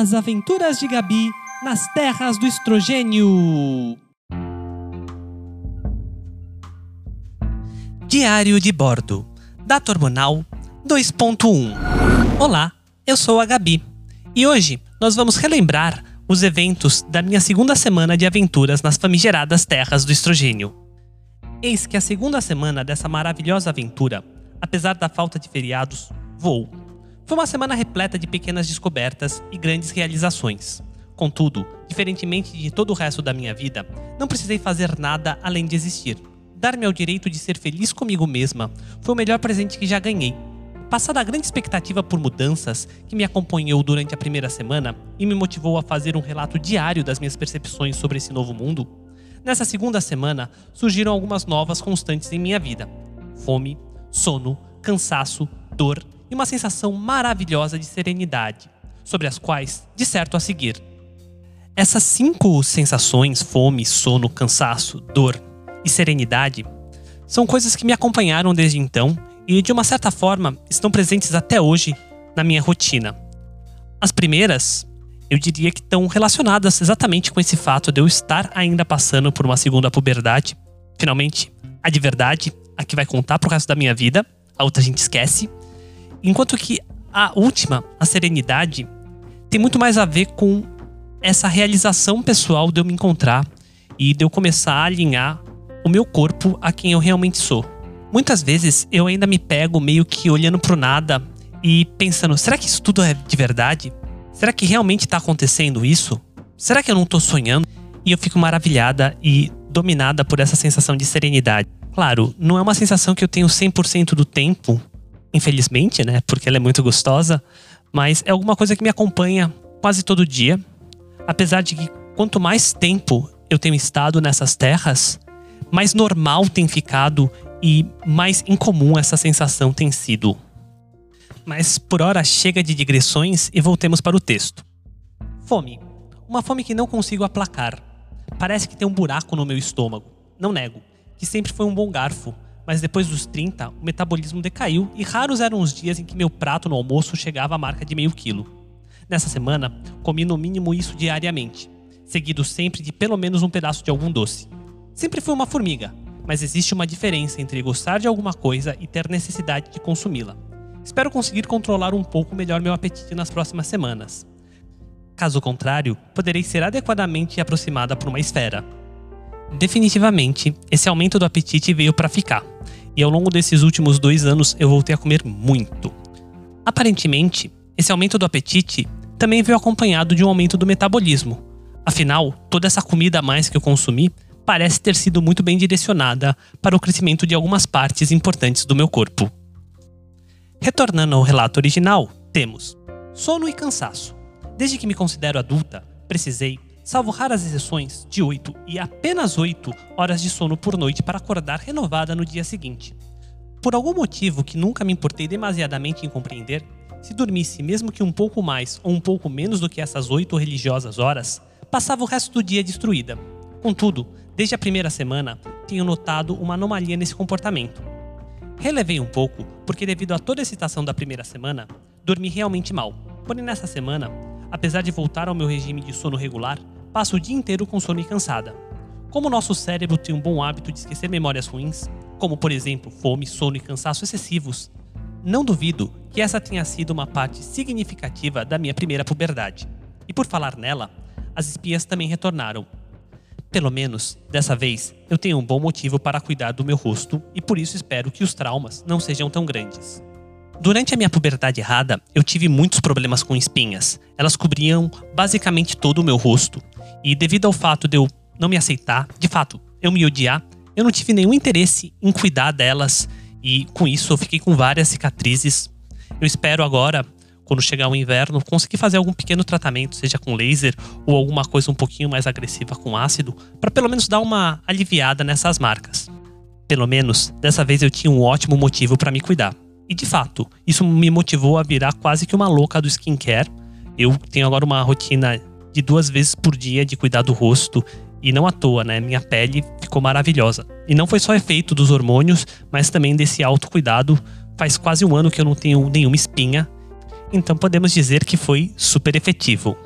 As Aventuras de Gabi nas Terras do Estrogênio. Diário de Bordo. Data hormonal 2.1. Olá, eu sou a Gabi e hoje nós vamos relembrar os eventos da minha segunda semana de aventuras nas famigeradas Terras do Estrogênio. Eis que a segunda semana dessa maravilhosa aventura, apesar da falta de feriados, voou foi uma semana repleta de pequenas descobertas e grandes realizações. Contudo, diferentemente de todo o resto da minha vida, não precisei fazer nada além de existir. Dar-me ao direito de ser feliz comigo mesma foi o melhor presente que já ganhei. Passada a grande expectativa por mudanças que me acompanhou durante a primeira semana e me motivou a fazer um relato diário das minhas percepções sobre esse novo mundo, nessa segunda semana surgiram algumas novas constantes em minha vida: fome, sono, cansaço, dor e uma sensação maravilhosa de serenidade, sobre as quais disserto a seguir. Essas cinco sensações, fome, sono, cansaço, dor e serenidade, são coisas que me acompanharam desde então e, de uma certa forma, estão presentes até hoje na minha rotina. As primeiras, eu diria que estão relacionadas exatamente com esse fato de eu estar ainda passando por uma segunda puberdade. Finalmente, a de verdade, a que vai contar pro resto da minha vida, a outra a gente esquece. Enquanto que a última, a serenidade, tem muito mais a ver com essa realização pessoal de eu me encontrar e de eu começar a alinhar o meu corpo a quem eu realmente sou. Muitas vezes eu ainda me pego meio que olhando pro nada e pensando: será que isso tudo é de verdade? Será que realmente está acontecendo isso? Será que eu não estou sonhando? E eu fico maravilhada e dominada por essa sensação de serenidade. Claro, não é uma sensação que eu tenho 100% do tempo, infelizmente, né? Porque ela é muito gostosa, mas é alguma coisa que me acompanha quase todo dia. Apesar de que quanto mais tempo eu tenho estado nessas terras, mais normal tem ficado e mais incomum essa sensação tem sido. Mas por hora chega de digressões e voltemos para o texto. Fome. Uma fome que não consigo aplacar. Parece que tem um buraco no meu estômago. Não nego, que sempre foi um bom garfo, mas depois dos 30, o metabolismo decaiu e raros eram os dias em que meu prato no almoço chegava à marca de meio quilo. Nessa semana, comi no mínimo isso diariamente, seguido sempre de pelo menos um pedaço de algum doce. Sempre fui uma formiga, mas existe uma diferença entre gostar de alguma coisa e ter necessidade de consumi-la. Espero conseguir controlar um pouco melhor meu apetite nas próximas semanas. Caso contrário, poderei ser adequadamente aproximada por uma esfera. Definitivamente, esse aumento do apetite veio para ficar e ao longo desses últimos dois anos eu voltei a comer muito. Aparentemente, esse aumento do apetite também veio acompanhado de um aumento do metabolismo. Afinal, toda essa comida a mais que eu consumi parece ter sido muito bem direcionada para o crescimento de algumas partes importantes do meu corpo. Retornando ao relato original, temos sono e cansaço. Desde que me considero adulta, precisei salvo raras exceções, de 8 e apenas 8 horas de sono por noite para acordar renovada no dia seguinte. Por algum motivo que nunca me importei demasiadamente em compreender, se dormisse mesmo que um pouco mais ou um pouco menos do que essas 8 religiosas horas, passava o resto do dia destruída. Contudo, desde a primeira semana, tenho notado uma anomalia nesse comportamento. Relevei um pouco, porque devido a toda a excitação da primeira semana, dormi realmente mal. Porém, nessa semana, apesar de voltar ao meu regime de sono regular, passa o dia inteiro com sono e cansada. Como nosso cérebro tem um bom hábito de esquecer memórias ruins, como por exemplo fome, sono e cansaço excessivos, não duvido que essa tenha sido uma parte significativa da minha primeira puberdade. E por falar nela, as espias também retornaram. Pelo menos, dessa vez, eu tenho um bom motivo para cuidar do meu rosto e por isso espero que os traumas não sejam tão grandes. Durante a minha puberdade errada, eu tive muitos problemas com espinhas. Elas cobriam basicamente todo o meu rosto. E devido ao fato de eu não me aceitar, de fato, eu me odiar, eu não tive nenhum interesse em cuidar delas. E com isso eu fiquei com várias cicatrizes. Eu espero agora, quando chegar o inverno, conseguir fazer algum pequeno tratamento, seja com laser ou alguma coisa um pouquinho mais agressiva com ácido, para pelo menos dar uma aliviada nessas marcas. Pelo menos, dessa vez eu tinha um ótimo motivo para me cuidar. E de fato, isso me motivou a virar quase que uma louca do skincare. Eu tenho agora uma rotina de duas vezes por dia de cuidar do rosto. E não à toa, né? Minha pele ficou maravilhosa. E não foi só efeito dos hormônios, mas também desse autocuidado. Faz quase um ano que eu não tenho nenhuma espinha. Então podemos dizer que foi super efetivo.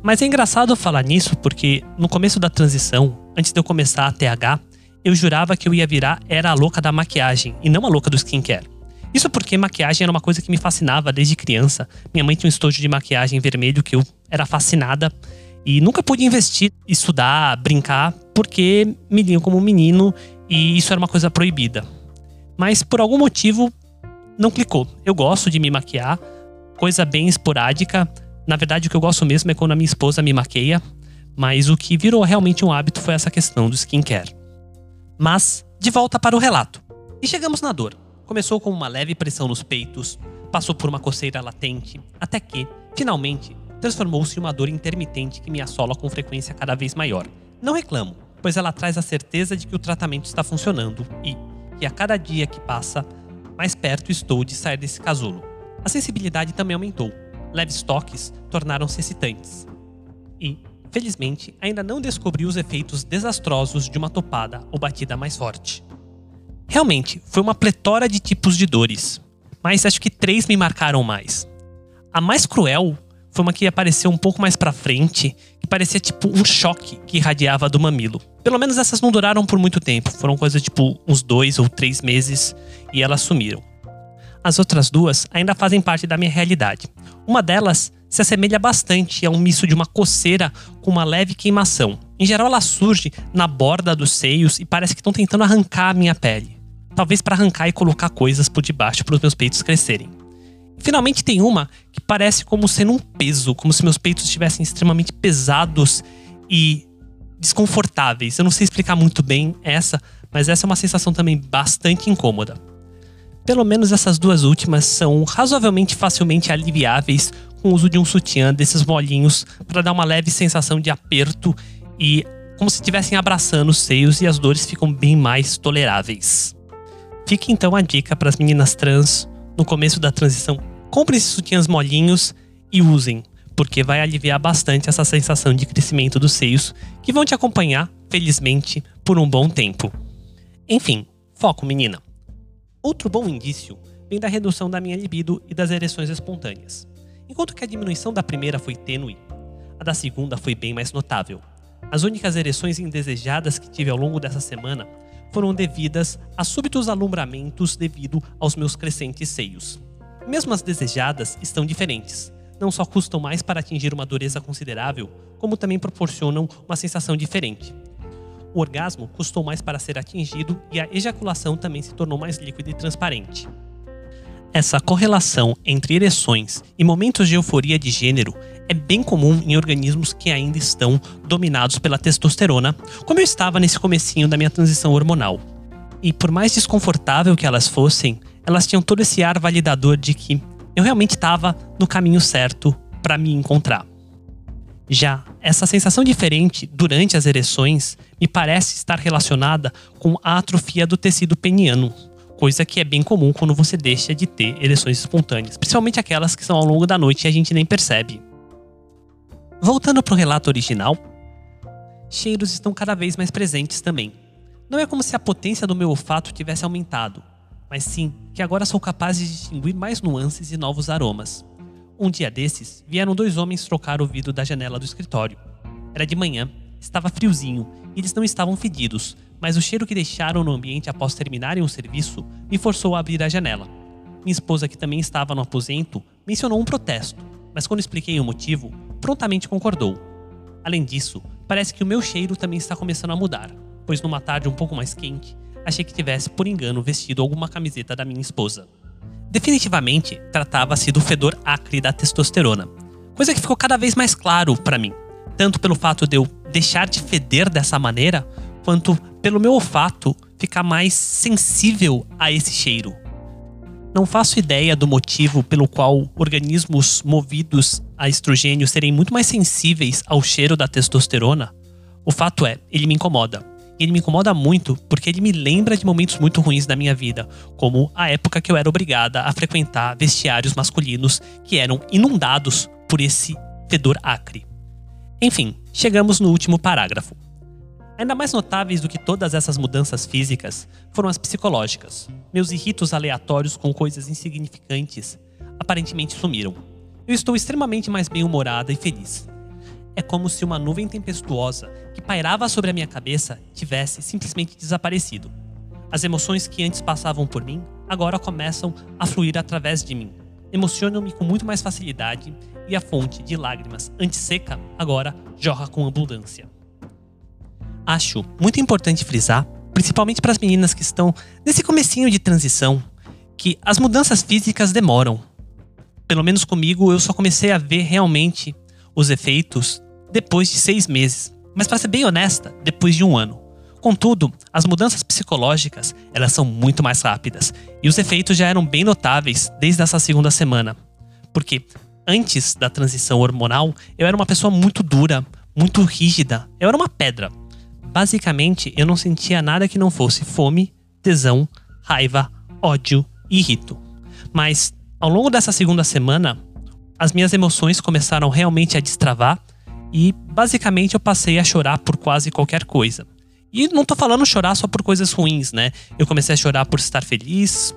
Mas é engraçado falar nisso porque no começo da transição, antes de eu começar a TH, eu jurava que eu ia virar era a louca da maquiagem e não a louca do skincare. Isso porque maquiagem era uma coisa que me fascinava desde criança. Minha mãe tinha um estojo de maquiagem vermelho que eu era fascinada e nunca pude investir, estudar, brincar, porque me liam como menino e isso era uma coisa proibida. Mas por algum motivo não clicou. Eu gosto de me maquiar, coisa bem esporádica. Na verdade, o que eu gosto mesmo é quando a minha esposa me maqueia, mas o que virou realmente um hábito foi essa questão do skincare. Mas, de volta para o relato. E chegamos na dor. Começou com uma leve pressão nos peitos, passou por uma coceira latente, até que, finalmente, transformou-se em uma dor intermitente que me assola com frequência cada vez maior. Não reclamo, pois ela traz a certeza de que o tratamento está funcionando e que a cada dia que passa, mais perto estou de sair desse casulo. A sensibilidade também aumentou. Leves toques tornaram-se excitantes. E, felizmente, ainda não descobri os efeitos desastrosos de uma topada ou batida mais forte. Realmente, foi uma pletora de tipos de dores, mas acho que três me marcaram mais. A mais cruel foi uma que apareceu um pouco mais pra frente, que parecia tipo um choque que irradiava do mamilo. Pelo menos essas não duraram por muito tempo, foram coisas tipo uns dois ou três meses e elas sumiram. As outras duas ainda fazem parte da minha realidade. Uma delas se assemelha bastante a um misto de uma coceira com uma leve queimação. Em geral, ela surge na borda dos seios e parece que estão tentando arrancar a minha pele talvez para arrancar e colocar coisas por debaixo para os meus peitos crescerem. Finalmente tem uma que parece como sendo um peso, como se meus peitos estivessem extremamente pesados e desconfortáveis. Eu não sei explicar muito bem essa, mas essa é uma sensação também bastante incômoda. Pelo menos essas duas últimas são razoavelmente facilmente aliviáveis com o uso de um sutiã desses molinhos para dar uma leve sensação de aperto e como se estivessem abraçando os seios e as dores ficam bem mais toleráveis. Fica então a dica para as meninas trans no começo da transição. Comprem esses sutiãs molinhos e usem, porque vai aliviar bastante essa sensação de crescimento dos seios que vão te acompanhar, felizmente, por um bom tempo. Enfim, foco, menina. Outro bom indício vem da redução da minha libido e das ereções espontâneas. Enquanto que a diminuição da primeira foi tênue, a da segunda foi bem mais notável. As únicas ereções indesejadas que tive ao longo dessa semana foram devidas a súbitos alumbramentos devido aos meus crescentes seios. Mesmo as desejadas estão diferentes. Não só custam mais para atingir uma dureza considerável, como também proporcionam uma sensação diferente. O orgasmo custou mais para ser atingido e a ejaculação também se tornou mais líquida e transparente. Essa correlação entre ereções e momentos de euforia de gênero é bem comum em organismos que ainda estão dominados pela testosterona, como eu estava nesse comecinho da minha transição hormonal. E por mais desconfortável que elas fossem, elas tinham todo esse ar validador de que eu realmente estava no caminho certo para me encontrar. Já essa sensação diferente durante as ereções me parece estar relacionada com a atrofia do tecido peniano, coisa que é bem comum quando você deixa de ter ereções espontâneas, principalmente aquelas que são ao longo da noite e a gente nem percebe. Voltando para o relato original, cheiros estão cada vez mais presentes também. Não é como se a potência do meu olfato tivesse aumentado, mas sim que agora sou capaz de distinguir mais nuances e novos aromas. Um dia desses, vieram dois homens trocar o vidro da janela do escritório. Era de manhã, estava friozinho e eles não estavam fedidos, mas o cheiro que deixaram no ambiente após terminarem o serviço me forçou a abrir a janela. Minha esposa, que também estava no aposento, mencionou um protesto, mas quando expliquei o motivo, prontamente concordou. Além disso, parece que o meu cheiro também está começando a mudar, pois numa tarde um pouco mais quente, achei que tivesse por engano vestido alguma camiseta da minha esposa. Definitivamente, tratava-se do fedor acre da testosterona, coisa que ficou cada vez mais claro para mim, tanto pelo fato de eu deixar de feder dessa maneira, quanto pelo meu olfato ficar mais sensível a esse cheiro. Não faço ideia do motivo pelo qual organismos movidos a estrogênio serem muito mais sensíveis ao cheiro da testosterona. O fato é, ele me incomoda. E ele me incomoda muito porque ele me lembra de momentos muito ruins da minha vida, como a época que eu era obrigada a frequentar vestiários masculinos que eram inundados por esse fedor acre. Enfim, chegamos no último parágrafo. Ainda mais notáveis do que todas essas mudanças físicas foram as psicológicas. Meus irritos aleatórios com coisas insignificantes aparentemente sumiram. Eu estou extremamente mais bem-humorada e feliz. é como se uma nuvem tempestuosa que pairava sobre a minha cabeça tivesse simplesmente desaparecido. As emoções que antes passavam por mim agora começam a fluir através de mim. Emocionam-me com muito mais facilidade e a fonte de lágrimas antes seca agora jorra com abundância. Acho muito importante frisar, principalmente para as meninas que estão nesse comecinho de transição, que as mudanças físicas demoram. Pelo menos comigo, eu só comecei a ver realmente os efeitos depois de seis meses. Mas para ser bem honesta, depois de um ano. Contudo, as mudanças psicológicas elas são muito mais rápidas e os efeitos já eram bem notáveis desde essa segunda semana. Porque antes da transição hormonal, eu era uma pessoa muito dura, muito rígida, eu era uma pedra. Basicamente, eu não sentia nada que não fosse fome, tesão, raiva, ódio e irrito. Mas ao longo dessa segunda semana, as minhas emoções começaram realmente a destravar e basicamente eu passei a chorar por quase qualquer coisa. E não tô falando chorar só por coisas ruins, né? Eu comecei a chorar por estar feliz,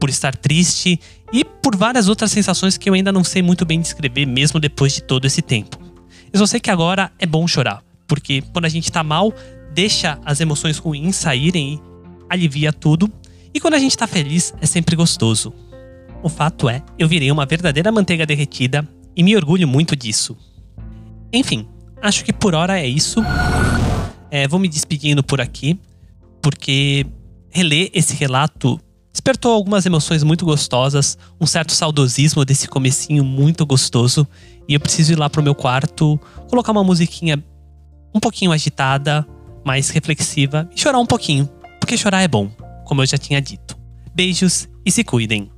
por estar triste e por várias outras sensações que eu ainda não sei muito bem descrever, mesmo depois de todo esse tempo. Eu só sei que agora é bom chorar, porque quando a gente tá mal, deixa as emoções ruins saírem e alivia tudo. E quando a gente tá feliz, é sempre gostoso. O fato é, eu virei uma verdadeira manteiga derretida e me orgulho muito disso. Enfim, acho que por hora é isso. É, vou me despedindo por aqui, porque reler esse relato despertou algumas emoções muito gostosas, um certo saudosismo desse comecinho muito gostoso, e eu preciso ir lá pro meu quarto, colocar uma musiquinha um pouquinho agitada, mais reflexiva e chorar um pouquinho, porque chorar é bom, como eu já tinha dito. Beijos e se cuidem.